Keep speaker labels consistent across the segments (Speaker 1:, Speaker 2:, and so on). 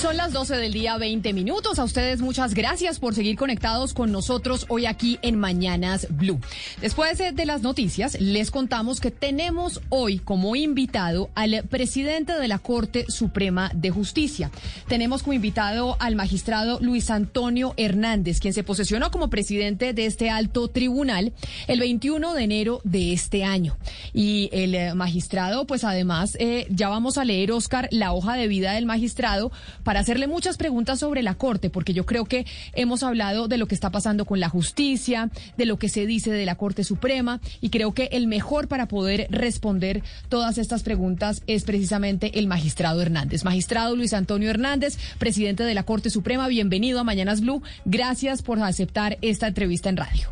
Speaker 1: Son las 12 del día, 20 minutos. A ustedes muchas gracias por seguir conectados con nosotros hoy aquí en Mañanas Blue. Después de las noticias, les contamos que tenemos hoy como invitado al presidente de la Corte Suprema de Justicia. Tenemos como invitado al magistrado Luis Antonio Hernández, quien se posesionó como presidente de este alto tribunal el 21 de enero de este año. Y el eh, magistrado, pues además, eh, ya vamos a leer, Oscar, la hoja de vida del magistrado para hacerle muchas preguntas sobre la Corte, porque yo creo que hemos hablado de lo que está pasando con la justicia, de lo que se dice de la Corte Suprema, y creo que el mejor para poder responder todas estas preguntas es precisamente el magistrado Hernández. Magistrado Luis Antonio Hernández, presidente de la Corte Suprema, bienvenido a Mañanas Blue. Gracias por aceptar esta entrevista en radio.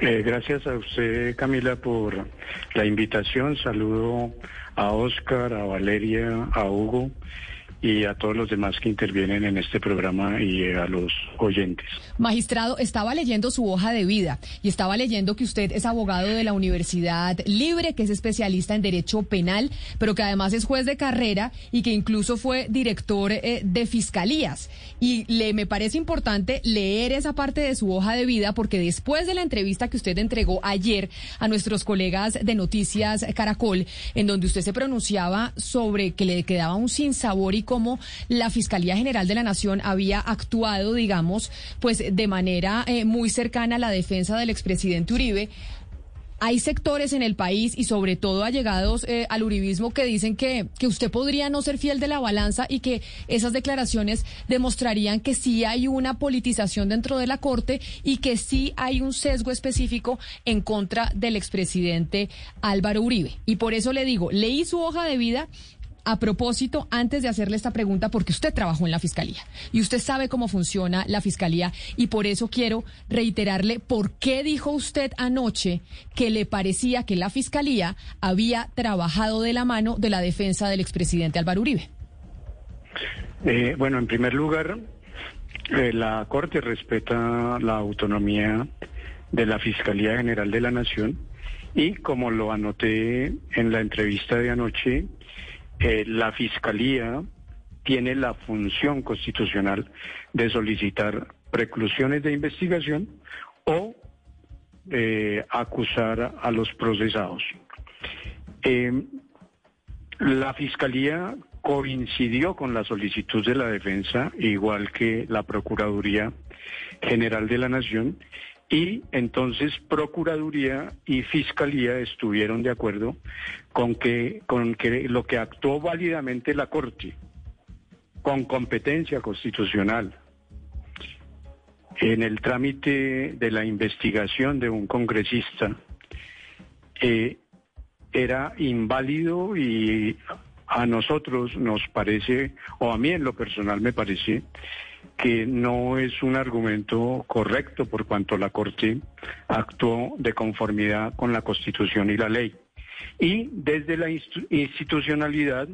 Speaker 2: Eh, gracias a usted, Camila, por la invitación. Saludo a Oscar, a Valeria, a Hugo y a todos los demás que intervienen en este programa y a los oyentes.
Speaker 1: Magistrado, estaba leyendo su hoja de vida y estaba leyendo que usted es abogado de la Universidad Libre, que es especialista en Derecho Penal, pero que además es juez de carrera y que incluso fue director eh, de fiscalías. Y le me parece importante leer esa parte de su hoja de vida porque después de la entrevista que usted entregó ayer a nuestros colegas de Noticias Caracol, en donde usted se pronunciaba sobre que le quedaba un sinsabor y cómo la Fiscalía General de la Nación había actuado, digamos, pues de manera eh, muy cercana a la defensa del expresidente Uribe. Hay sectores en el país y sobre todo allegados eh, al uribismo que dicen que, que usted podría no ser fiel de la balanza y que esas declaraciones demostrarían que sí hay una politización dentro de la Corte y que sí hay un sesgo específico en contra del expresidente Álvaro Uribe. Y por eso le digo, leí su hoja de vida a propósito, antes de hacerle esta pregunta, porque usted trabajó en la Fiscalía y usted sabe cómo funciona la Fiscalía y por eso quiero reiterarle por qué dijo usted anoche que le parecía que la Fiscalía había trabajado de la mano de la defensa del expresidente Álvaro Uribe.
Speaker 2: Eh, bueno, en primer lugar, eh, la Corte respeta la autonomía de la Fiscalía General de la Nación y como lo anoté en la entrevista de anoche, la Fiscalía tiene la función constitucional de solicitar preclusiones de investigación o eh, acusar a los procesados. Eh, la Fiscalía coincidió con la solicitud de la defensa, igual que la Procuraduría General de la Nación, y entonces Procuraduría y Fiscalía estuvieron de acuerdo con que, con que lo que actuó válidamente la Corte, con competencia constitucional, en el trámite de la investigación de un congresista, eh, era inválido y a nosotros nos parece, o a mí en lo personal me parece, que no es un argumento correcto por cuanto la Corte actuó de conformidad con la Constitución y la ley. Y desde la institucionalidad,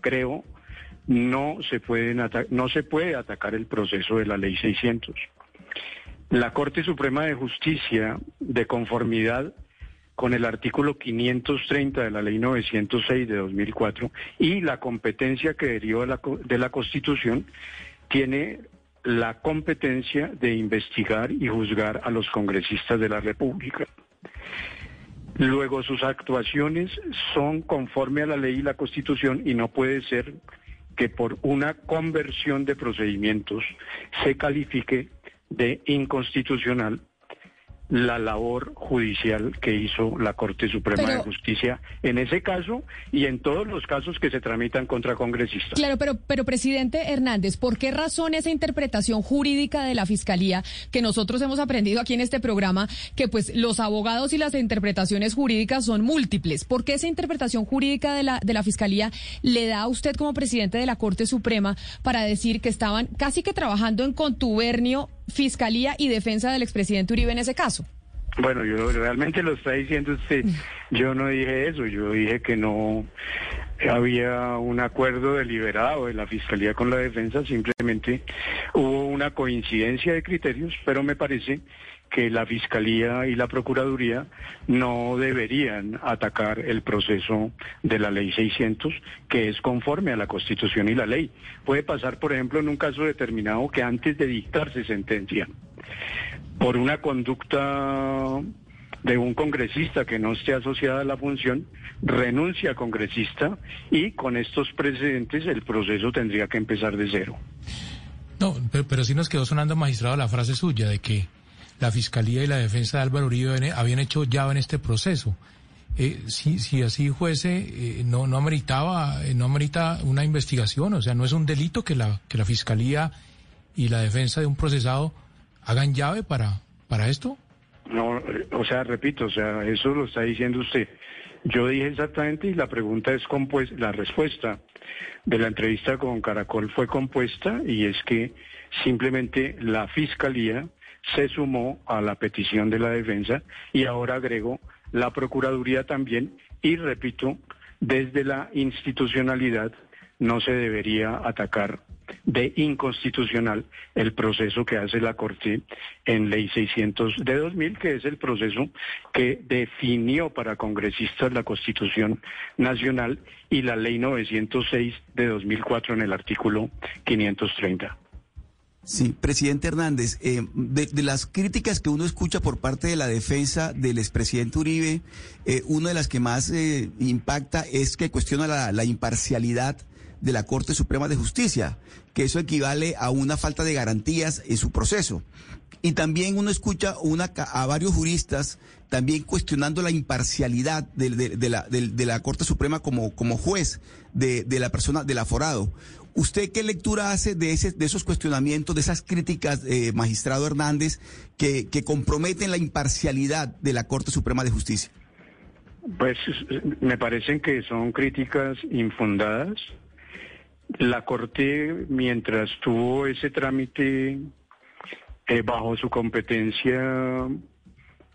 Speaker 2: creo, no se, no se puede atacar el proceso de la Ley 600. La Corte Suprema de Justicia, de conformidad con el artículo 530 de la Ley 906 de 2004 y la competencia que derivó de la, de la Constitución, tiene la competencia de investigar y juzgar a los congresistas de la República. Luego sus actuaciones son conforme a la ley y la Constitución y no puede ser que por una conversión de procedimientos se califique de inconstitucional la labor judicial que hizo la Corte Suprema de Justicia en ese caso y en todos los casos que se tramitan contra congresistas.
Speaker 1: Claro, pero, pero presidente Hernández, ¿por qué razón esa interpretación jurídica de la Fiscalía que nosotros hemos aprendido aquí en este programa, que pues los abogados y las interpretaciones jurídicas son múltiples? ¿Por qué esa interpretación jurídica de la, de la Fiscalía le da a usted como presidente de la Corte Suprema para decir que estaban casi que trabajando en contubernio fiscalía y defensa del expresidente Uribe en ese caso.
Speaker 2: Bueno, yo realmente lo está diciendo usted. Yo no dije eso, yo dije que no había un acuerdo deliberado de la Fiscalía con la defensa, simplemente hubo una coincidencia de criterios, pero me parece que la Fiscalía y la Procuraduría no deberían atacar el proceso de la Ley 600, que es conforme a la Constitución y la ley. Puede pasar, por ejemplo, en un caso determinado que antes de dictarse sentencia, por una conducta de un congresista que no esté asociada a la función, renuncia a congresista y con estos precedentes el proceso tendría que empezar de cero.
Speaker 3: No, pero, pero sí nos quedó sonando, magistrado, la frase suya de que la Fiscalía y la Defensa de Álvaro Uribe habían hecho ya en este proceso. Eh, si, si así fuese, eh, no, no ameritaba, eh, no amerita una investigación, o sea, no es un delito que la, que la Fiscalía y la Defensa de un procesado hagan llave para, para esto.
Speaker 2: No, o sea, repito, o sea, eso lo está diciendo usted. Yo dije exactamente y la pregunta es compuesta, la respuesta de la entrevista con Caracol fue compuesta y es que simplemente la Fiscalía se sumó a la petición de la defensa y ahora agrego la Procuraduría también y repito, desde la institucionalidad no se debería atacar de inconstitucional el proceso que hace la Corte en Ley 600 de 2000, que es el proceso que definió para congresistas la Constitución Nacional y la Ley 906 de 2004 en el artículo 530.
Speaker 4: Sí, presidente Hernández, eh, de, las críticas que uno escucha por parte de la defensa del expresidente Uribe, eh, una de las que más eh, impacta es que cuestiona la, imparcialidad de la Corte Suprema de Justicia, que eso equivale a una falta de garantías en su proceso. Y también uno escucha una, a varios juristas también cuestionando la imparcialidad de, la, de la, Corte Suprema como, como juez de, de la persona, del aforado. ¿Usted qué lectura hace de, ese, de esos cuestionamientos, de esas críticas, eh, magistrado Hernández, que, comprometen la imparcialidad de la Corte Suprema de Justicia?
Speaker 2: Pues me parecen que son críticas infundadas. La Corte, mientras tuvo ese trámite eh, bajo su competencia,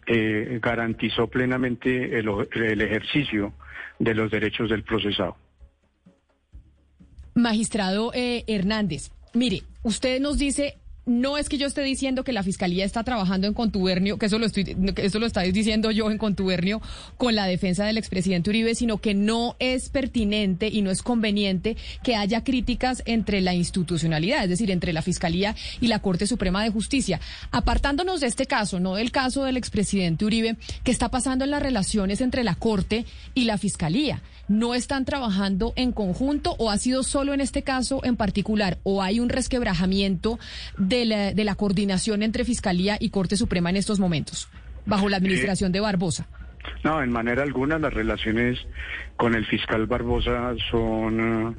Speaker 2: eh, garantizó plenamente el ejercicio de los derechos del procesado.
Speaker 1: Magistrado eh, Hernández, mire, usted nos dice no es que yo esté diciendo que la fiscalía está trabajando en contubernio, que eso lo estoy, que eso lo estáis diciendo yo en contubernio con la defensa del expresidente Uribe, sino que no es pertinente y no es conveniente que haya críticas entre la institucionalidad, es decir, entre la fiscalía y la Corte Suprema de Justicia. Apartándonos de este caso, no del caso del expresidente Uribe, ¿qué está pasando en las relaciones entre la Corte y la fiscalía? ¿No están trabajando en conjunto o ha sido solo en este caso en particular o hay un resquebrajamiento la, de la coordinación entre Fiscalía y Corte Suprema en estos momentos, bajo la administración de Barbosa?
Speaker 2: No, en manera alguna las relaciones con el fiscal Barbosa son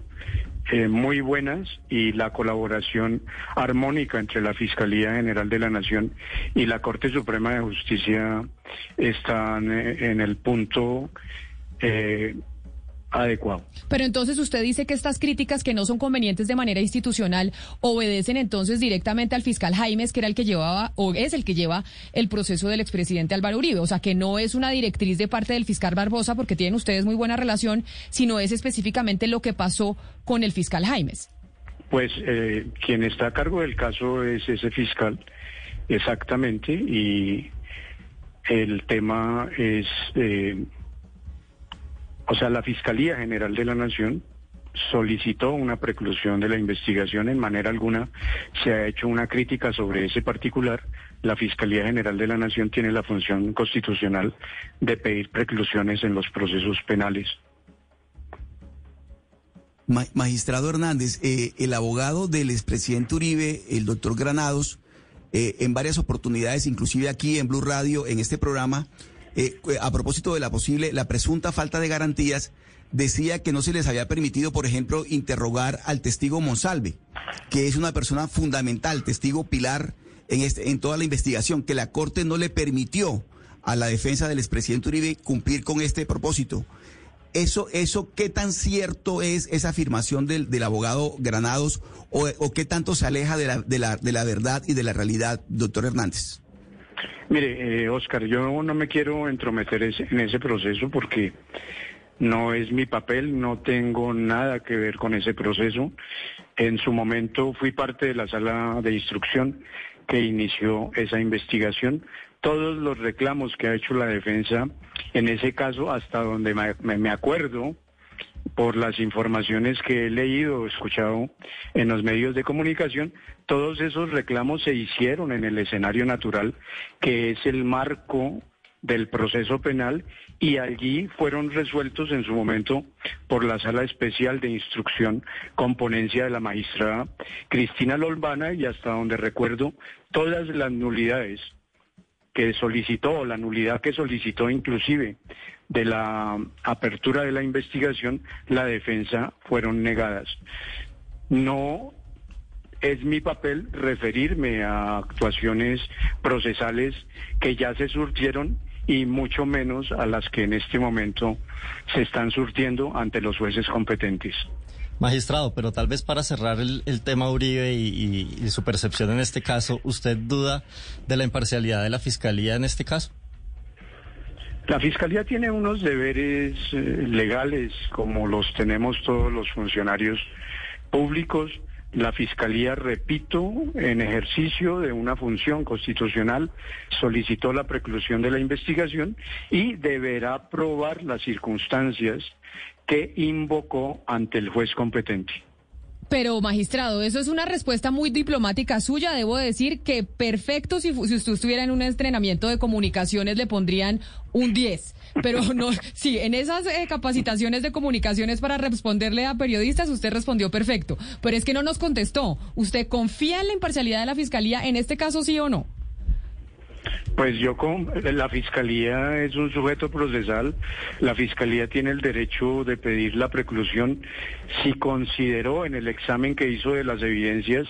Speaker 2: eh, muy buenas y la colaboración armónica entre la Fiscalía General de la Nación y la Corte Suprema de Justicia están eh, en el punto eh, adecuado.
Speaker 1: Pero entonces usted dice que estas críticas que no son convenientes de manera institucional obedecen entonces directamente al fiscal Jaimes, que era el que llevaba o es el que lleva el proceso del expresidente Álvaro Uribe. O sea, que no es una directriz de parte del fiscal Barbosa porque tienen ustedes muy buena relación, sino es específicamente lo que pasó con el fiscal Jaimes.
Speaker 2: Pues eh, quien está a cargo del caso es ese fiscal, exactamente, y el tema es... Eh, o sea, la Fiscalía General de la Nación solicitó una preclusión de la investigación. En manera alguna se ha hecho una crítica sobre ese particular. La Fiscalía General de la Nación tiene la función constitucional de pedir preclusiones en los procesos penales.
Speaker 4: Magistrado Hernández, eh, el abogado del expresidente Uribe, el doctor Granados, eh, en varias oportunidades, inclusive aquí en Blue Radio, en este programa, eh, a propósito de la posible, la presunta falta de garantías, decía que no se les había permitido, por ejemplo, interrogar al testigo Monsalve, que es una persona fundamental, testigo pilar en, este, en toda la investigación, que la Corte no le permitió a la defensa del expresidente Uribe cumplir con este propósito. eso, eso, ¿qué tan cierto es esa afirmación del, del abogado Granados o, o, qué tanto se aleja de la, de, la, de la verdad y de la realidad, doctor Hernández?
Speaker 2: Mire, eh, Oscar, yo no me quiero entrometer en ese proceso porque no es mi papel, no tengo nada que ver con ese proceso. En su momento fui parte de la sala de instrucción que inició esa investigación. Todos los reclamos que ha hecho la defensa, en ese caso, hasta donde me acuerdo, por las informaciones que he leído o escuchado en los medios de comunicación, todos esos reclamos se hicieron en el escenario natural, que es el marco del proceso penal y allí fueron resueltos en su momento por la sala especial de instrucción con ponencia de la magistrada Cristina Lolbana y hasta donde recuerdo todas las nulidades que solicitó, la nulidad que solicitó inclusive de la apertura de la investigación, la defensa fueron negadas. No es mi papel referirme a actuaciones procesales que ya se surtieron y mucho menos a las que en este momento se están surtiendo ante los jueces competentes.
Speaker 5: Magistrado, pero tal vez para cerrar el, tema Uribe y, su percepción en este caso, ¿usted duda de la imparcialidad de la Fiscalía en este caso?
Speaker 2: La Fiscalía tiene unos deberes eh, legales como los tenemos todos los funcionarios públicos. La Fiscalía, repito, en ejercicio de una función constitucional, solicitó la preclusión de la investigación y deberá probar las circunstancias que invocó ante el juez competente.
Speaker 1: Pero, magistrado, eso es una respuesta muy diplomática suya. Debo decir que perfecto, si, si usted estuviera en un entrenamiento de comunicaciones, le pondrían un 10. Pero no, sí, en esas eh, capacitaciones de comunicaciones para responderle a periodistas, usted respondió perfecto. Pero es que no nos contestó. ¿Usted confía en la imparcialidad de la fiscalía en este caso, sí o no?
Speaker 2: Pues yo con la fiscalía es un sujeto procesal, la fiscalía tiene el derecho de pedir la preclusión si consideró en el examen que hizo de las evidencias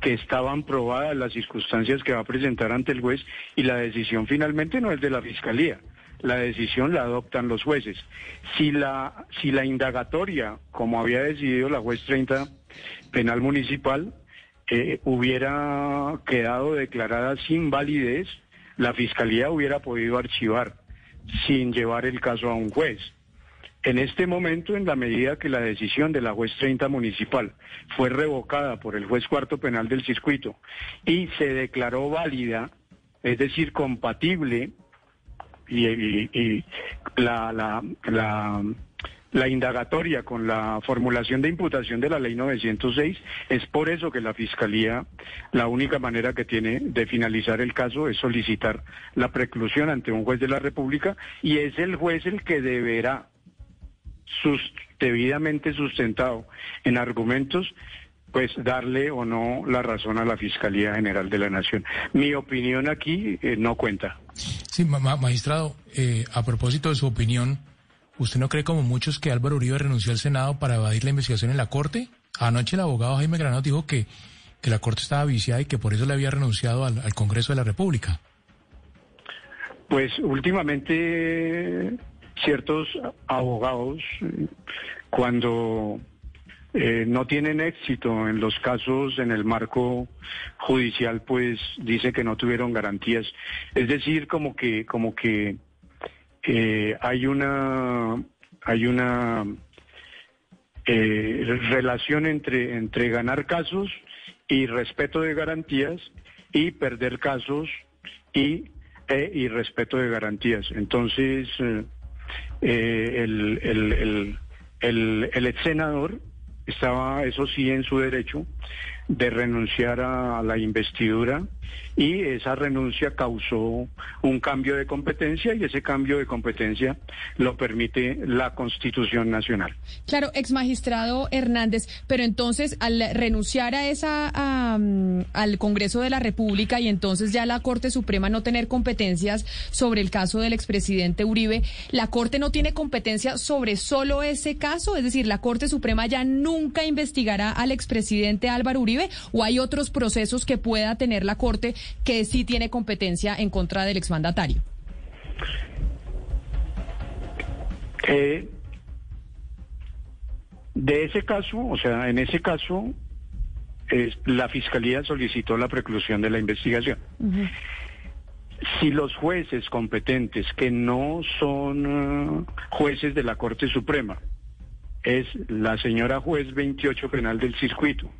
Speaker 2: que estaban probadas las circunstancias que va a presentar ante el juez y la decisión finalmente no es de la fiscalía. La decisión la adoptan los jueces. Si la, si la indagatoria, como había decidido la juez 30 penal municipal, eh, hubiera quedado declarada sin validez, la Fiscalía hubiera podido archivar sin llevar el caso a un juez. En este momento, en la medida que la decisión de la juez 30 municipal fue revocada por el juez cuarto penal del circuito y se declaró válida, es decir, compatible, y, la, la, indagatoria con la formulación de imputación de la ley 906. Es por eso que la Fiscalía, la única manera que tiene de finalizar el caso es solicitar la preclusión ante un juez de la República y es el juez el que deberá, sus, debidamente sustentado en argumentos, pues darle o no la razón a la Fiscalía General de la Nación. Mi opinión aquí eh, no cuenta.
Speaker 3: Sí, magistrado, eh, a propósito de su opinión, ¿Usted no cree como muchos que Álvaro Uribe renunció al Senado para evadir la investigación en la Corte? Anoche el abogado Jaime Granado dijo que, que la Corte estaba viciada y que por eso le había renunciado al, Congreso de la República.
Speaker 2: Pues últimamente ciertos abogados, cuando eh, no tienen éxito en los casos en el marco judicial, pues dice que no tuvieron garantías. Es decir, como que, como que eh, hay una hay una eh, relación entre entre ganar casos y respeto de garantías y perder casos y e, y respeto de garantías. Entonces eh, el, el, el, el, ex senador estaba eso sí en su derecho de renunciar a la investidura y esa renuncia causó un cambio de competencia y ese cambio de competencia lo permite la Constitución Nacional.
Speaker 1: Claro, ex magistrado Hernández, pero entonces al renunciar a esa al Congreso de la República y entonces ya la Corte Suprema no tener competencias sobre el caso del expresidente Uribe, la Corte no tiene competencia sobre solo ese caso, es decir, la Corte Suprema ya nunca investigará al expresidente Álvaro Uribe o hay otros procesos que pueda tener la Corte que sí tiene competencia en contra del exmandatario?
Speaker 2: Eh, De ese caso, o sea, en ese caso, la Fiscalía solicitó la preclusión de la investigación. Si los jueces competentes, que no son eh, jueces de la Corte Suprema, es la señora juez 28 penal del circuito,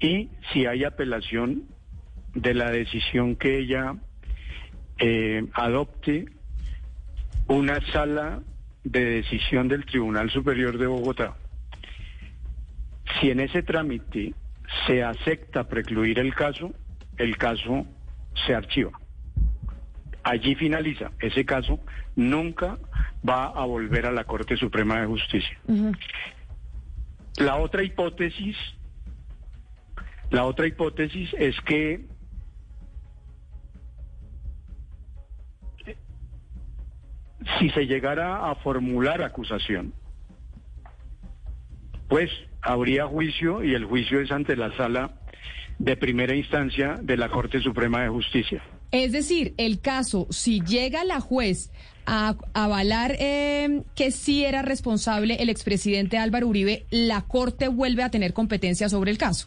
Speaker 2: y si hay apelación de la decisión que ella eh, adopte una sala de decisión del Tribunal Superior de Bogotá, si en ese trámite se acepta precluir el caso, el caso se archiva. Allí finaliza. Ese caso nunca va a volver a la Corte Suprema de Justicia. La otra hipótesis, la otra hipótesis es que si se llegara a formular acusación, pues habría juicio y el juicio es ante la sala de primera instancia de la Corte Suprema de Justicia.
Speaker 1: Es decir, el caso, si llega la juez a avalar eh, que sí era responsable el expresidente Álvaro Uribe, la Corte vuelve a tener competencia sobre el caso.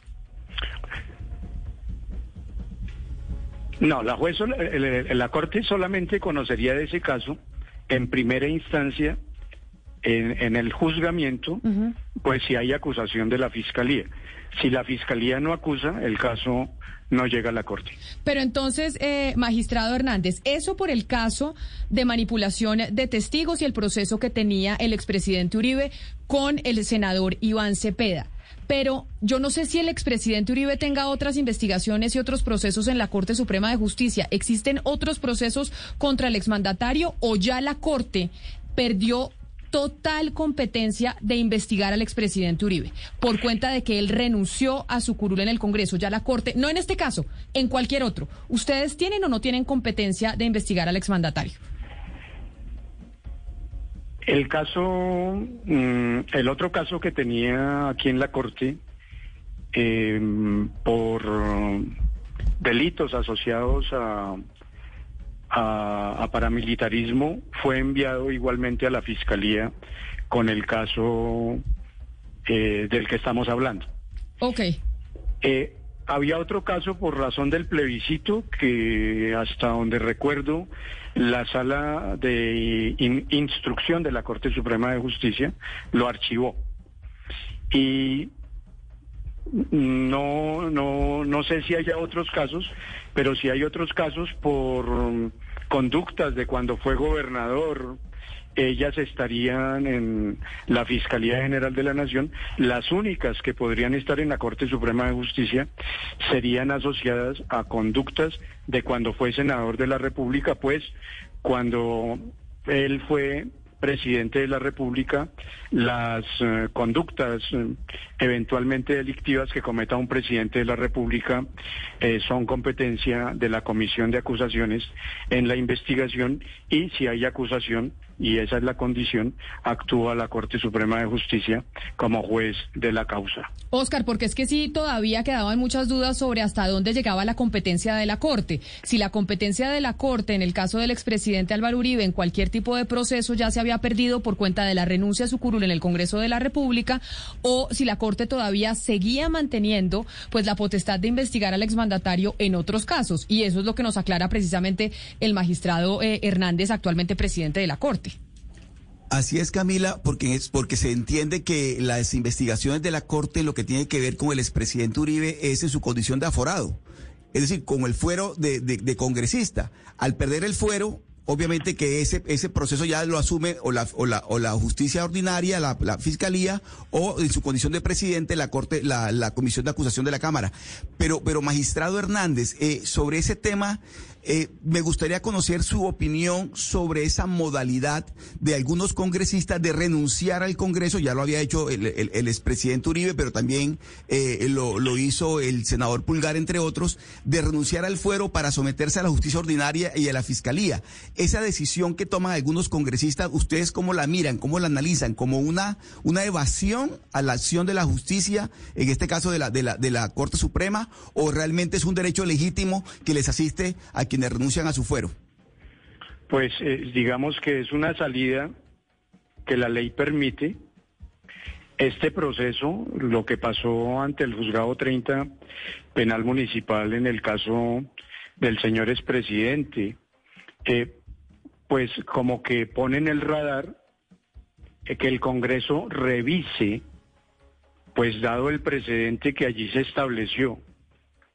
Speaker 2: No, la juez, la Corte solamente conocería de ese caso en primera instancia en, el juzgamiento, pues si hay acusación de la fiscalía. Si la fiscalía no acusa, el caso no llega a la corte.
Speaker 1: Pero entonces, eh, magistrado Hernández, eso por el caso de manipulación de testigos y el proceso que tenía el expresidente Uribe con el senador Iván Cepeda. Pero yo no sé si el expresidente Uribe tenga otras investigaciones y otros procesos en la Corte Suprema de Justicia. ¿Existen otros procesos contra el exmandatario o ya la Corte perdió total competencia de investigar al expresidente Uribe por cuenta de que él renunció a su curul en el Congreso. Ya la Corte, no en este caso, en cualquier otro. ¿Ustedes tienen o no tienen competencia de investigar al exmandatario?
Speaker 2: El caso, mm, el otro caso que tenía aquí en la Corte em, por delitos asociados a a, paramilitarismo fue enviado igualmente a la Fiscalía con el caso eh, del que estamos hablando.
Speaker 1: Ok.
Speaker 2: Eh, había otro caso por razón del plebiscito que hasta donde recuerdo la sala de instrucción de la Corte Suprema de Justicia lo archivó. Y no, no, no sé si haya otros casos, pero si hay otros casos por conductas de cuando fue gobernador, ellas estarían en la Fiscalía General de la Nación. Las únicas que podrían estar en la Corte Suprema de Justicia serían asociadas a conductas de cuando fue senador de la República, pues cuando él fue presidente de la República, las eh, conductas eh, eventualmente delictivas que cometa un presidente de la República eh, son competencia de la Comisión de Acusaciones en la investigación y si hay acusación, y esa es la condición, actúa la Corte Suprema de Justicia como juez de la causa.
Speaker 1: Oscar, porque es que sí todavía quedaban muchas dudas sobre hasta dónde llegaba la competencia de la Corte. Si la competencia de la Corte en el caso del expresidente Álvaro Uribe en cualquier tipo de proceso ya se había perdido por cuenta de la renuncia a su curul en el Congreso de la República o si la Corte todavía seguía manteniendo pues la potestad de investigar al exmandatario en otros casos. Y eso es lo que nos aclara precisamente el magistrado eh, Hernández, actualmente presidente de la Corte.
Speaker 4: Así es, Camila, porque es porque se entiende que las investigaciones de la Corte, lo que tiene que ver con el expresidente Uribe, es en su condición de aforado. Es decir, con el fuero de, de congresista. Al perder el fuero, obviamente que ese, ese proceso ya lo asume o la, o la, o la justicia ordinaria, la, la, fiscalía, o en su condición de presidente, la corte, la, la comisión de acusación de la Cámara. Pero, pero magistrado Hernández, eh, sobre ese tema, eh, me gustaría conocer su opinión sobre esa modalidad de algunos congresistas de renunciar al Congreso. Ya lo había hecho el, el, expresidente Uribe, pero también eh, lo, lo, hizo el senador Pulgar, entre otros, de renunciar al fuero para someterse a la justicia ordinaria y a la fiscalía. Esa decisión que toman algunos congresistas, ¿ustedes cómo la miran, cómo la analizan? ¿Como una, una evasión a la acción de la justicia, en este caso de la, de la, de la Corte Suprema, o realmente es un derecho legítimo que les asiste a quienes renuncian a su fuero?
Speaker 2: Pues eh, digamos que es una salida que la ley permite este proceso, lo que pasó ante el juzgado 30 penal municipal en el caso del señor expresidente, eh, pues como que pone en el radar eh, que el Congreso revise, pues dado el precedente que allí se estableció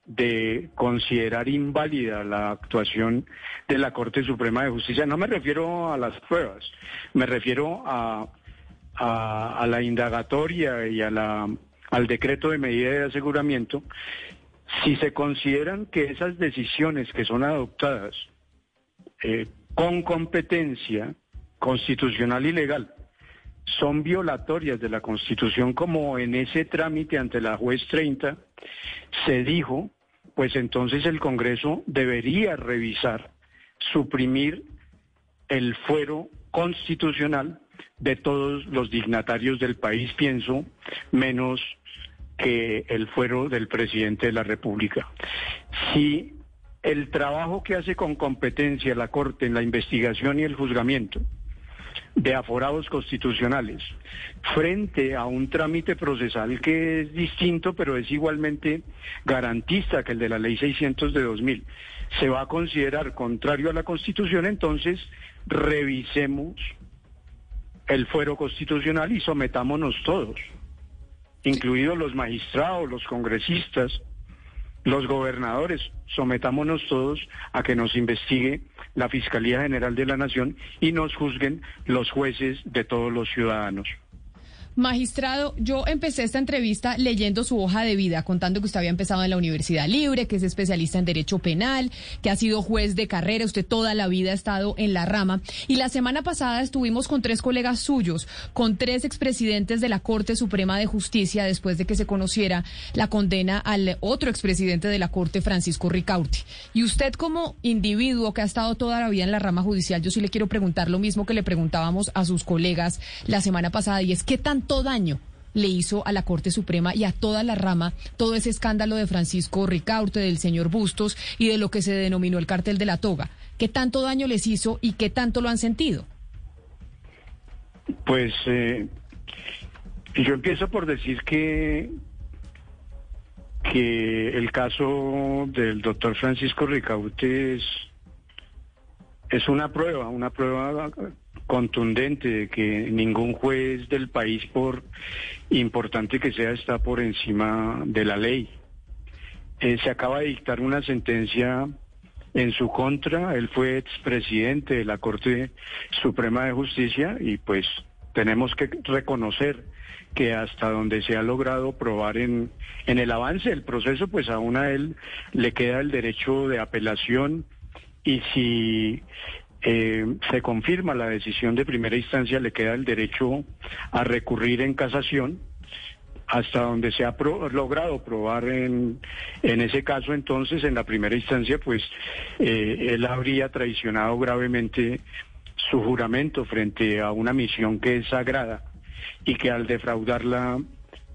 Speaker 2: de considerar inválida la actuación de la Corte Suprema de Justicia. No me refiero a las pruebas, me refiero a, la indagatoria y a la, al decreto de medida de aseguramiento. Si se consideran que esas decisiones que son adoptadas eh, con competencia constitucional y legal son violatorias de la Constitución, como en ese trámite ante la juez 30 se dijo, pues entonces el Congreso debería revisar, suprimir el fuero constitucional de todos los dignatarios del país, pienso, menos que el fuero del presidente de la República. Si el trabajo que hace con competencia la Corte en la investigación y el juzgamiento de aforados constitucionales frente a un trámite procesal que es distinto, pero es igualmente garantista que el de la Ley 600 de 2000, se va a considerar contrario a la Constitución, entonces revisemos el fuero constitucional y sometámonos todos, incluidos los magistrados, los congresistas, los gobernadores, sometámonos todos a que nos investigue la Fiscalía General de la Nación y nos juzguen los jueces de todos los ciudadanos.
Speaker 1: Magistrado, yo empecé esta entrevista leyendo su hoja de vida, contando que usted había empezado en la Universidad Libre, que es especialista en Derecho Penal, que ha sido juez de carrera, usted toda la vida ha estado en la rama. Y la semana pasada estuvimos con tres colegas suyos, con tres expresidentes de la Corte Suprema de Justicia, después de que se conociera la condena al otro expresidente de la Corte, Francisco Ricaurte. Y usted como individuo que ha estado toda la vida en la rama judicial, yo sí le quiero preguntar lo mismo que le preguntábamos a sus colegas la semana pasada, y es qué tan tanto daño le hizo a la Corte Suprema y a toda la rama todo ese escándalo de Francisco Ricaurte, del señor Bustos y de lo que se denominó el cartel de la toga. ¿Qué tanto daño les hizo y qué tanto lo han sentido?
Speaker 2: Pues eh, yo empiezo por decir que, que el caso del doctor Francisco Ricaurte es, es una prueba, una prueba contundente de que ningún juez del país, por importante que sea, está por encima de la ley. Eh, se acaba de dictar una sentencia en su contra. Él fue expresidente de la Corte Suprema de Justicia y pues tenemos que reconocer que hasta donde se ha logrado probar en, en el avance del proceso, pues aún a él le queda el derecho de apelación y si eh, se confirma la decisión de primera instancia, le queda el derecho a recurrir en casación hasta donde se ha logrado probar en, ese caso, entonces, en la primera instancia, pues eh, él habría traicionado gravemente su juramento frente a una misión que es sagrada y que al defraudarla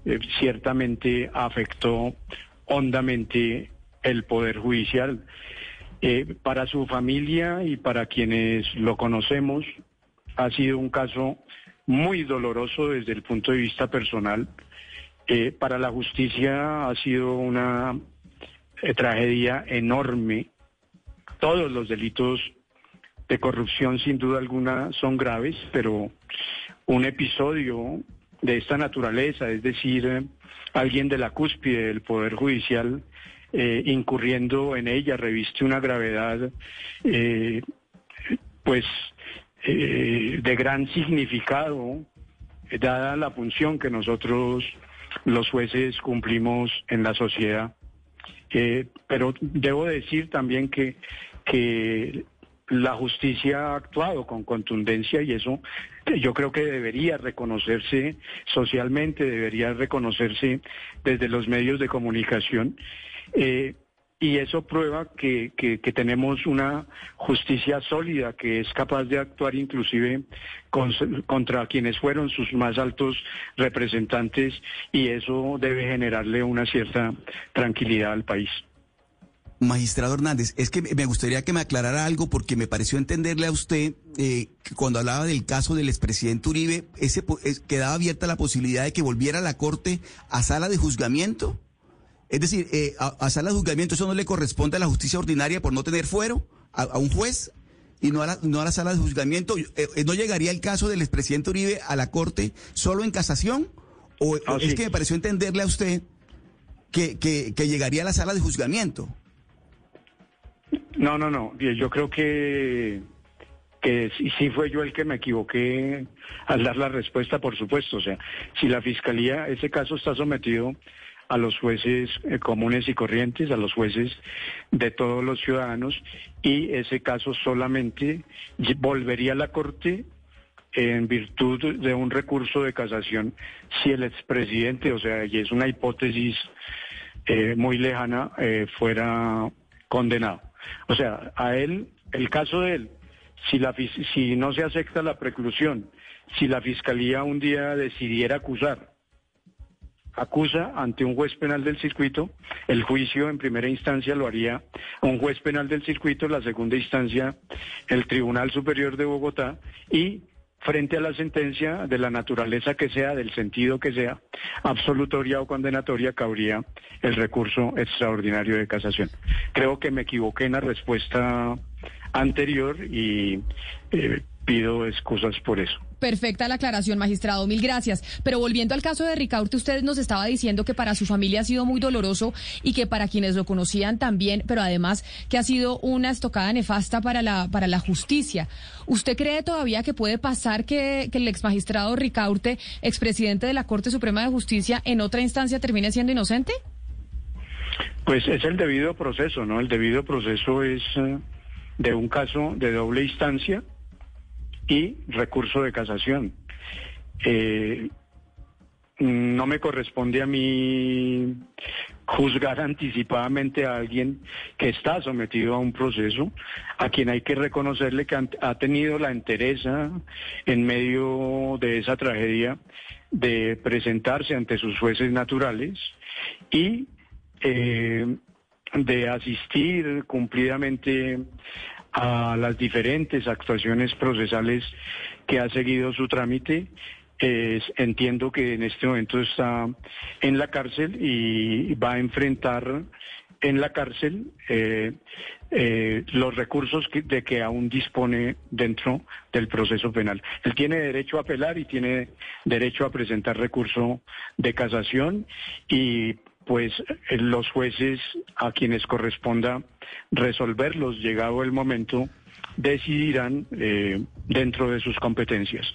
Speaker 2: eh, ciertamente afectó hondamente el Poder Judicial. Eh, para su familia y para quienes lo conocemos, ha sido un caso muy doloroso desde el punto de vista personal. Eh, para la justicia ha sido una eh, tragedia enorme. Todos los delitos de corrupción, sin duda alguna, son graves, pero un episodio de esta naturaleza, es decir, alguien de la cúspide del Poder Judicial eh, incurriendo en ella, reviste una gravedad, eh, pues, eh, de gran significado, dada la función que nosotros, los jueces, cumplimos en la sociedad. pero debo decir también que, que la justicia ha actuado con contundencia y eso yo creo que debería reconocerse socialmente, debería reconocerse desde los medios de comunicación. Eh, y eso prueba que, que, tenemos una justicia sólida que es capaz de actuar inclusive contra quienes fueron sus más altos representantes y eso debe generarle una cierta tranquilidad al país.
Speaker 4: Magistrado Hernández, es que me gustaría que me aclarara algo porque me pareció entenderle a usted eh, que cuando hablaba del caso del expresidente Uribe, ese quedaba abierta la posibilidad de que volviera la Corte a sala de juzgamiento. Es decir, eh, a, sala de juzgamiento eso no le corresponde a la justicia ordinaria por no tener fuero a, un juez y no a, la, no a la sala de juzgamiento. Eh, ¿No llegaría el caso del expresidente Uribe a la Corte solo en casación? ¿O ah, es que me pareció entenderle a usted que, que, que llegaría a la sala de juzgamiento?
Speaker 2: No, no, no. Yo creo que, que sí, fue yo el que me equivoqué al dar la respuesta, por supuesto. O sea, si la fiscalía, ese caso está sometido a los jueces eh, comunes y corrientes, a los jueces de todos los ciudadanos, y ese caso solamente volvería a la Corte en virtud de un recurso de casación si el expresidente, o sea, y es una hipótesis eh, muy lejana, eh, fuera condenado. O sea, a él, el caso de él, si, la, si no se acepta la preclusión, si la fiscalía un día decidiera acusar, acusa ante un juez penal del circuito, el juicio en primera instancia lo haría un juez penal del circuito, la segunda instancia el Tribunal Superior de Bogotá y frente a la sentencia de la naturaleza que sea, del sentido que sea, absolutoria o condenatoria, cabría el recurso extraordinario de casación. Creo que me equivoqué en la respuesta anterior y eh, pido excusas por eso.
Speaker 1: Perfecta la aclaración, magistrado. Mil gracias. Pero volviendo al caso de Ricaurte, usted nos estaba diciendo que para su familia ha sido muy doloroso y que para quienes lo conocían también, pero además que ha sido una estocada nefasta para la, para la justicia. ¿Usted cree todavía que puede pasar que, que el ex magistrado Ricaurte, expresidente de la Corte Suprema de Justicia, en otra instancia termine siendo inocente?
Speaker 2: Pues es el debido proceso, ¿no? El debido proceso es eh, de un caso de doble instancia y recurso de casación. Eh, no me corresponde a mí juzgar anticipadamente a alguien que está sometido a un proceso, a quien hay que reconocerle que ha tenido la entereza en medio de esa tragedia de presentarse ante sus jueces naturales y eh, de asistir cumplidamente a las diferentes actuaciones procesales que ha seguido su trámite. entiendo que en este momento está en la cárcel y va a enfrentar en la cárcel eh, eh, los recursos de que aún dispone dentro del proceso penal. Él tiene derecho a apelar y tiene derecho a presentar recurso de casación y pues eh, los jueces a quienes corresponda resolverlos, llegado el momento, decidirán eh, dentro de sus competencias.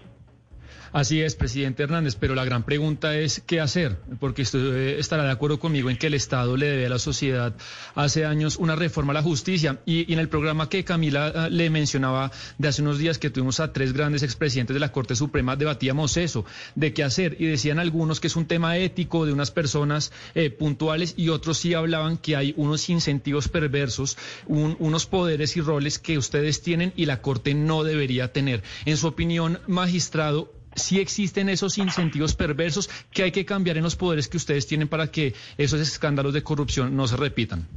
Speaker 6: Así es, presidente Hernández, pero la gran pregunta es qué hacer, porque usted eh, estará de acuerdo conmigo en que el Estado le debe a la sociedad hace años una reforma a la justicia. Y, en el programa que Camila ah, le mencionaba de hace unos días que tuvimos a tres grandes expresidentes de la Corte Suprema, debatíamos eso, de qué hacer. Y decían algunos que es un tema ético de unas personas eh, puntuales y otros sí hablaban que hay unos incentivos perversos, unos poderes y roles que ustedes tienen y la Corte no debería tener. En su opinión, magistrado, si existen esos incentivos perversos que hay que cambiar en los poderes que ustedes tienen para que esos escándalos de corrupción no se repitan.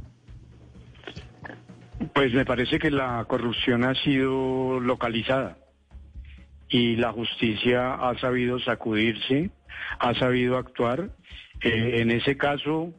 Speaker 2: Pues me parece que la corrupción ha sido localizada y la justicia ha sabido sacudirse, ha sabido actuar. Eh, en ese caso,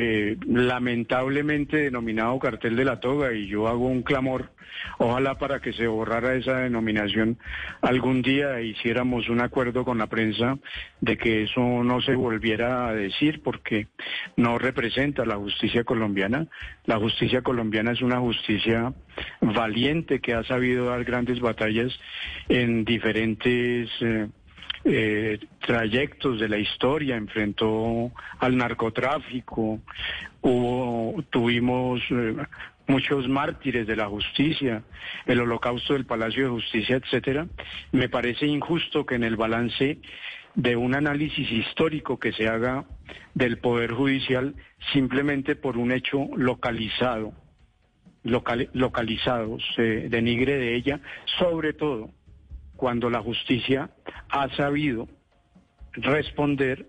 Speaker 2: eh, lamentablemente denominado cartel de la toga y yo hago un clamor, ojalá para que se borrara esa denominación algún día hiciéramos un acuerdo con la prensa de que eso no se volviera a decir porque no representa la justicia colombiana. La justicia colombiana es una justicia valiente que ha sabido dar grandes batallas en diferentes... Eh, eh, trayectos de la historia, enfrentó al narcotráfico, hubo, tuvimos eh, muchos mártires de la justicia, el holocausto del Palacio de Justicia, etcétera. Me parece injusto que en el balance de un análisis histórico que se haga del Poder Judicial simplemente por un hecho localizado, localizado, se denigre de ella, sobre todo cuando la justicia ha sabido responder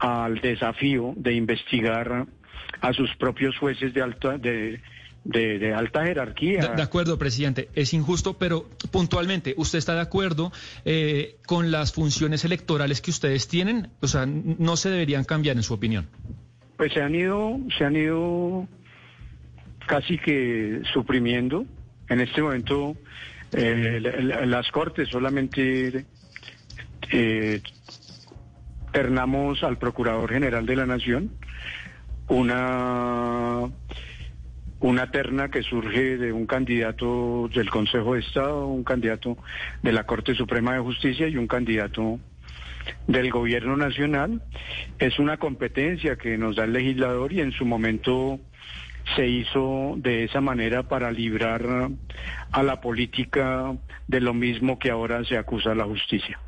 Speaker 2: al desafío de investigar a sus propios jueces de alta de, de, alta jerarquía.
Speaker 6: De, acuerdo, presidente, es injusto, pero puntualmente, ¿usted está de acuerdo eh, con las funciones electorales que ustedes tienen? O sea, no se deberían cambiar, en su opinión.
Speaker 2: Pues se han ido, se han ido casi que suprimiendo. En este momento, eh, las cortes solamente eh, ternamos al Procurador General de la Nación una una terna que surge de un candidato del Consejo de Estado, un candidato de la Corte Suprema de Justicia y un candidato del Gobierno Nacional. Es una competencia que nos da el legislador y en su momento se hizo de esa manera para librar a la política de lo mismo que ahora se acusa a la justicia.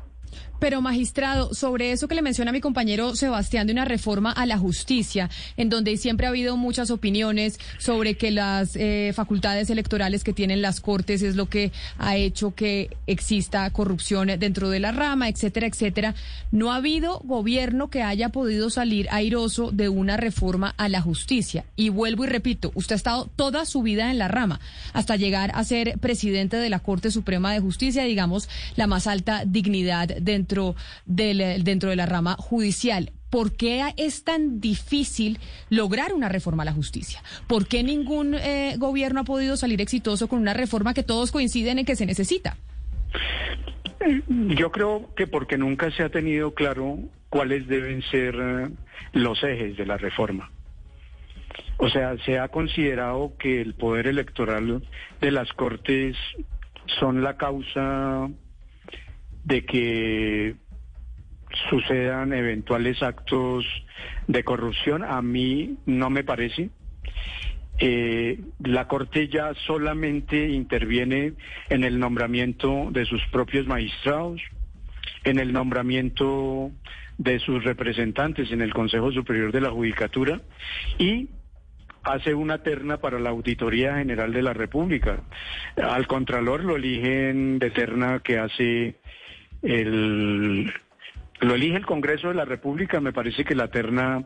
Speaker 1: Pero magistrado, sobre eso que le menciona mi compañero Sebastián de una reforma a la justicia, en donde siempre ha habido muchas opiniones sobre que las eh, facultades electorales que tienen las cortes es lo que ha hecho que exista corrupción dentro de la rama, etcétera, etcétera. No ha habido gobierno que haya podido salir airoso de una reforma a la justicia. Y vuelvo y repito, usted ha estado toda su vida en la rama, hasta llegar a ser presidente de la Corte Suprema de Justicia, digamos, la más alta dignidad dentro dentro, del, dentro de la rama judicial. ¿Por qué es tan difícil lograr una reforma a la justicia? ¿Por qué ningún eh, gobierno ha podido salir exitoso con una reforma que todos coinciden en que se necesita?
Speaker 2: Yo creo que porque nunca se ha tenido claro cuáles deben ser eh, los ejes de la reforma. O sea, se ha considerado que el poder electoral de las Cortes son la causa de que sucedan eventuales actos de corrupción. A mí no me parece. Eh, la Corte ya solamente interviene en el nombramiento de sus propios magistrados, en el nombramiento de sus representantes en el Consejo Superior de la Judicatura y hace una terna para la Auditoría General de la República. Al Contralor lo eligen de terna que hace el, lo elige el Congreso de la República, me parece que la terna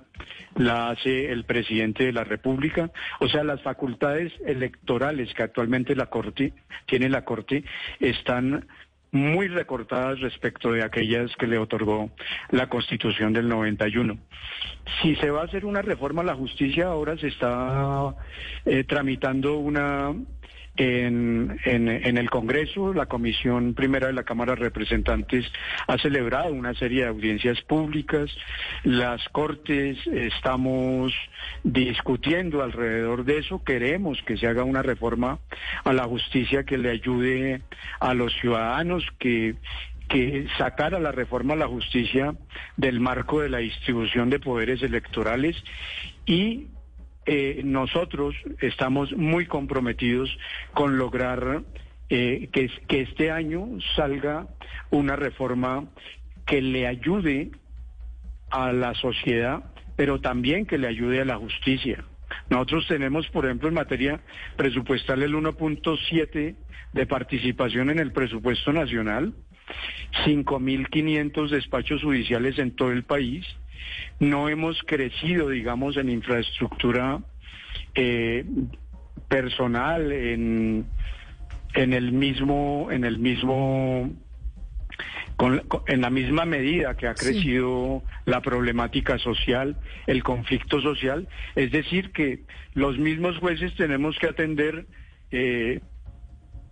Speaker 2: la hace el presidente de la República, o sea, las facultades electorales que actualmente la Corte tiene la Corte están muy recortadas respecto de aquellas que le otorgó la Constitución del 91. Si se va a hacer una reforma a la justicia, ahora se está eh, tramitando una en, en, el Congreso, la Comisión Primera de la Cámara de Representantes ha celebrado una serie de audiencias públicas. Las Cortes estamos discutiendo alrededor de eso. Queremos que se haga una reforma a la justicia que le ayude a los ciudadanos que que sacara la reforma a la justicia del marco de la distribución de poderes electorales y eh, nosotros estamos muy comprometidos con lograr eh, que, que este año salga una reforma que le ayude a la sociedad, pero también que le ayude a la justicia. Nosotros tenemos, por ejemplo, en materia presupuestal el 1.7 de participación en el presupuesto nacional, 5.500 despachos judiciales en todo el país, no hemos crecido, digamos, en infraestructura eh, personal, en, en el mismo, en el mismo en la misma medida que ha crecido la problemática social, el conflicto social, es decir, que los mismos jueces tenemos que atender eh,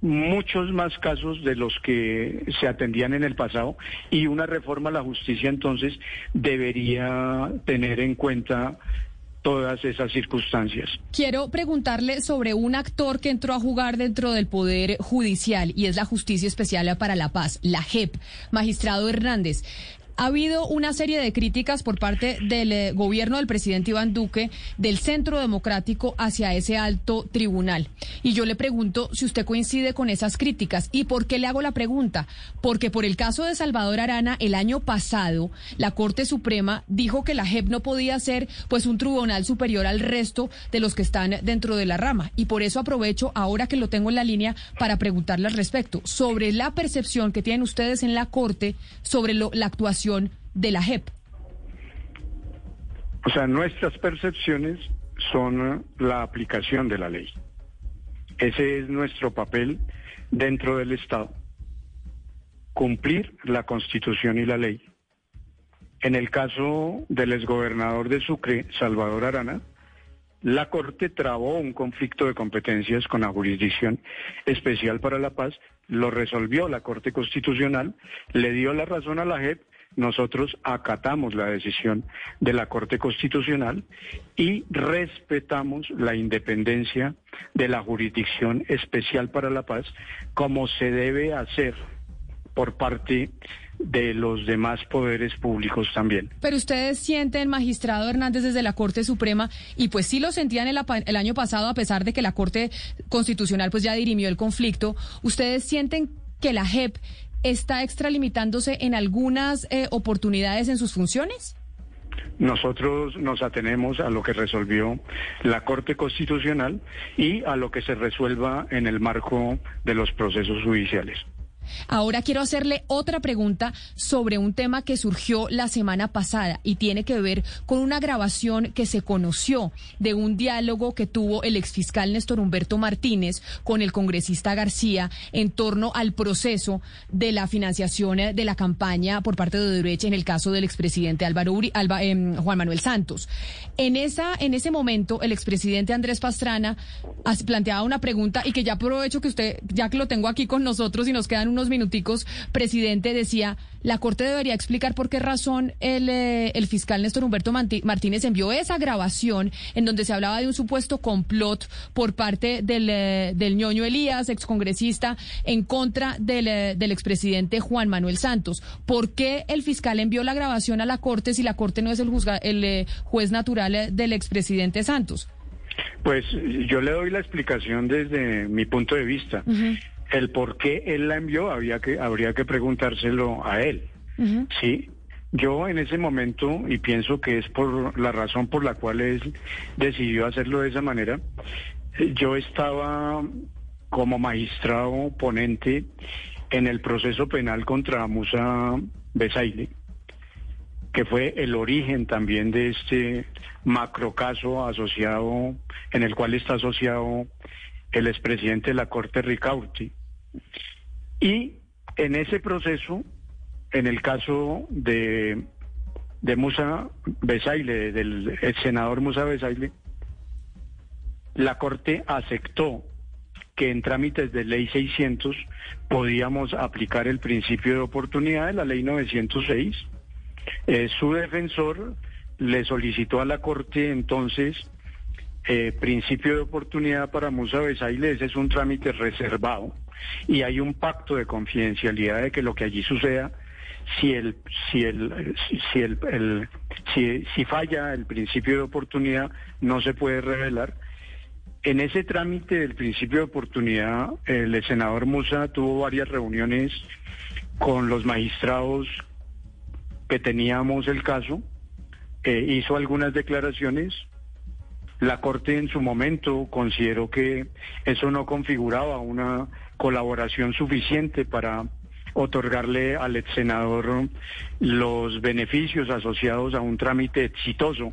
Speaker 2: muchos más casos de los que se atendían en el pasado y una reforma a la justicia entonces debería tener en cuenta todas esas circunstancias.
Speaker 1: Quiero preguntarle sobre un actor que entró a jugar dentro del Poder Judicial y es la Justicia Especial para la Paz, la JEP. Magistrado Hernández, ha habido una serie de críticas por parte del eh, gobierno del presidente Iván Duque, del Centro Democrático, hacia ese alto tribunal. Y yo le pregunto si usted coincide con esas críticas. ¿Y por qué le hago la pregunta? Porque por el caso de Salvador Arana, el año pasado, la Corte Suprema dijo que la JEP no podía ser pues un tribunal superior al resto de los que están dentro de la rama. Y por eso aprovecho, ahora que lo tengo en la línea, para preguntarle al respecto sobre la percepción que tienen ustedes en la Corte sobre la actuación de la JEP?
Speaker 2: O sea, nuestras percepciones son la aplicación de la ley. Ese es nuestro papel dentro del Estado. Cumplir la Constitución y la ley. En el caso del exgobernador de Sucre, Salvador Arana, la Corte trabó un conflicto de competencias con la Jurisdicción Especial para la Paz, lo resolvió la Corte Constitucional, le dio la razón a la JEP nosotros acatamos la decisión de la Corte Constitucional y respetamos la independencia de la Jurisdicción Especial para la Paz como se debe hacer por parte de los demás poderes públicos también.
Speaker 1: Pero ustedes sienten, magistrado Hernández, desde la Corte Suprema, y pues sí lo sentían el, el, año pasado, a pesar de que la Corte Constitucional pues ya dirimió el conflicto, ¿ustedes sienten que la JEP está extralimitándose en algunas eh, oportunidades en sus funciones?
Speaker 2: Nosotros nos atenemos a lo que resolvió la Corte Constitucional y a lo que se resuelva en el marco de los procesos judiciales.
Speaker 1: Ahora quiero hacerle otra pregunta sobre un tema que surgió la semana pasada y tiene que ver con una grabación que se conoció de un diálogo que tuvo el exfiscal Néstor Humberto Martínez con el congresista García en torno al proceso de la financiación de la campaña por parte de derecha en el caso del expresidente Álvaro em, Juan Manuel Santos. En esa en ese momento el expresidente Andrés Pastrana planteaba una pregunta y que ya aprovecho que usted ya que lo tengo aquí con nosotros y nos quedan unos minuticos, presidente, decía, la Corte debería explicar por qué razón el, eh, el fiscal Néstor Humberto Martínez envió esa grabación en donde se hablaba de un supuesto complot por parte del, eh, del ñoño Elías, excongresista, en contra del, eh, del expresidente Juan Manuel Santos. ¿Por qué el fiscal envió la grabación a la Corte si la Corte no es el, el juez natural del expresidente Santos?
Speaker 2: Pues yo le doy la explicación desde mi punto de vista. El por qué él la envió había que, habría que preguntárselo a él. Sí, yo en ese momento, y pienso que es por la razón por la cual él decidió hacerlo de esa manera, yo estaba como magistrado ponente en el proceso penal contra Musa Besaile, que fue el origen también de este macrocaso asociado, en el cual está asociado el expresidente de la Corte Ricaurti. Y en ese proceso, en el caso de, de Musa Besaile, del senador Musa Besaile, la Corte aceptó que en trámites de ley 600 podíamos aplicar el principio de oportunidad de la ley 906. Eh, su defensor le solicitó a la Corte entonces eh, principio de oportunidad para Musa Besaile, ese es un trámite reservado y hay un pacto de confidencialidad de que lo que allí suceda si el si el si el, si, si falla el principio de oportunidad no se puede revelar. En ese trámite del principio de oportunidad el senador Musa tuvo varias reuniones con los magistrados que teníamos el caso eh, hizo algunas declaraciones la Corte en su momento consideró que eso no configuraba una colaboración suficiente para otorgarle al ex senador los beneficios asociados a un trámite exitoso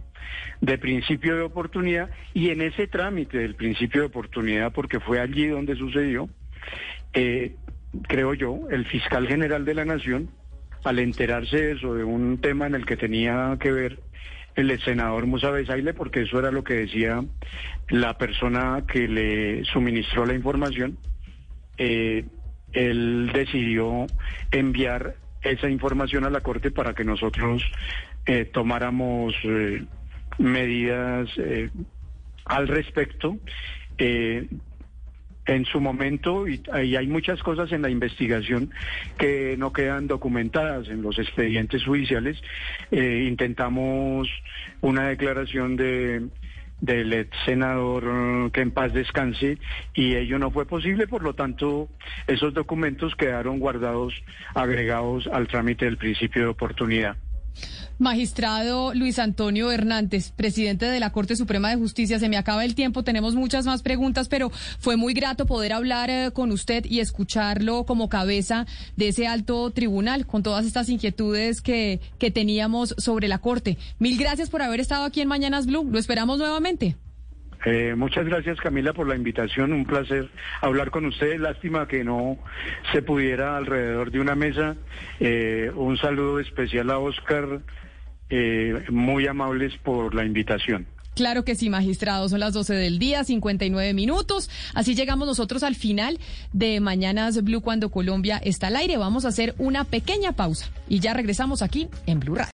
Speaker 2: de principio de oportunidad. Y en ese trámite del principio de oportunidad, porque fue allí donde sucedió, eh, creo yo, el fiscal general de la Nación, al enterarse de eso, de un tema en el que tenía que ver el senador Musa Besaile, porque eso era lo que decía la persona que le suministró la información. Eh, él decidió enviar esa información a la Corte para que nosotros eh, tomáramos eh, medidas al respecto en su momento, y, hay muchas cosas en la investigación que no quedan documentadas en los expedientes judiciales, eh, intentamos una declaración de del ex senador que en paz descanse y ello no fue posible, por lo tanto esos documentos quedaron guardados, agregados al trámite del principio de oportunidad.
Speaker 1: Magistrado Luis Antonio Hernández, presidente de la Corte Suprema de Justicia, se me acaba el tiempo, tenemos muchas más preguntas, pero fue muy grato poder hablar eh, con usted y escucharlo como cabeza de ese alto tribunal con todas estas inquietudes que, que teníamos sobre la Corte. Mil gracias por haber estado aquí en Mañanas Blue. Lo esperamos nuevamente.
Speaker 2: Eh, muchas gracias Camila por la invitación, un placer hablar con ustedes, lástima que no se pudiera alrededor de una mesa. Eh, un saludo especial a Oscar, eh, muy amables por la invitación.
Speaker 1: Claro que sí, magistrado. Son las 12 del día, 59 minutos. Así llegamos nosotros al final de Mañanas Blue cuando Colombia está al aire. Vamos a hacer una pequeña pausa y ya regresamos aquí en Blue Radio.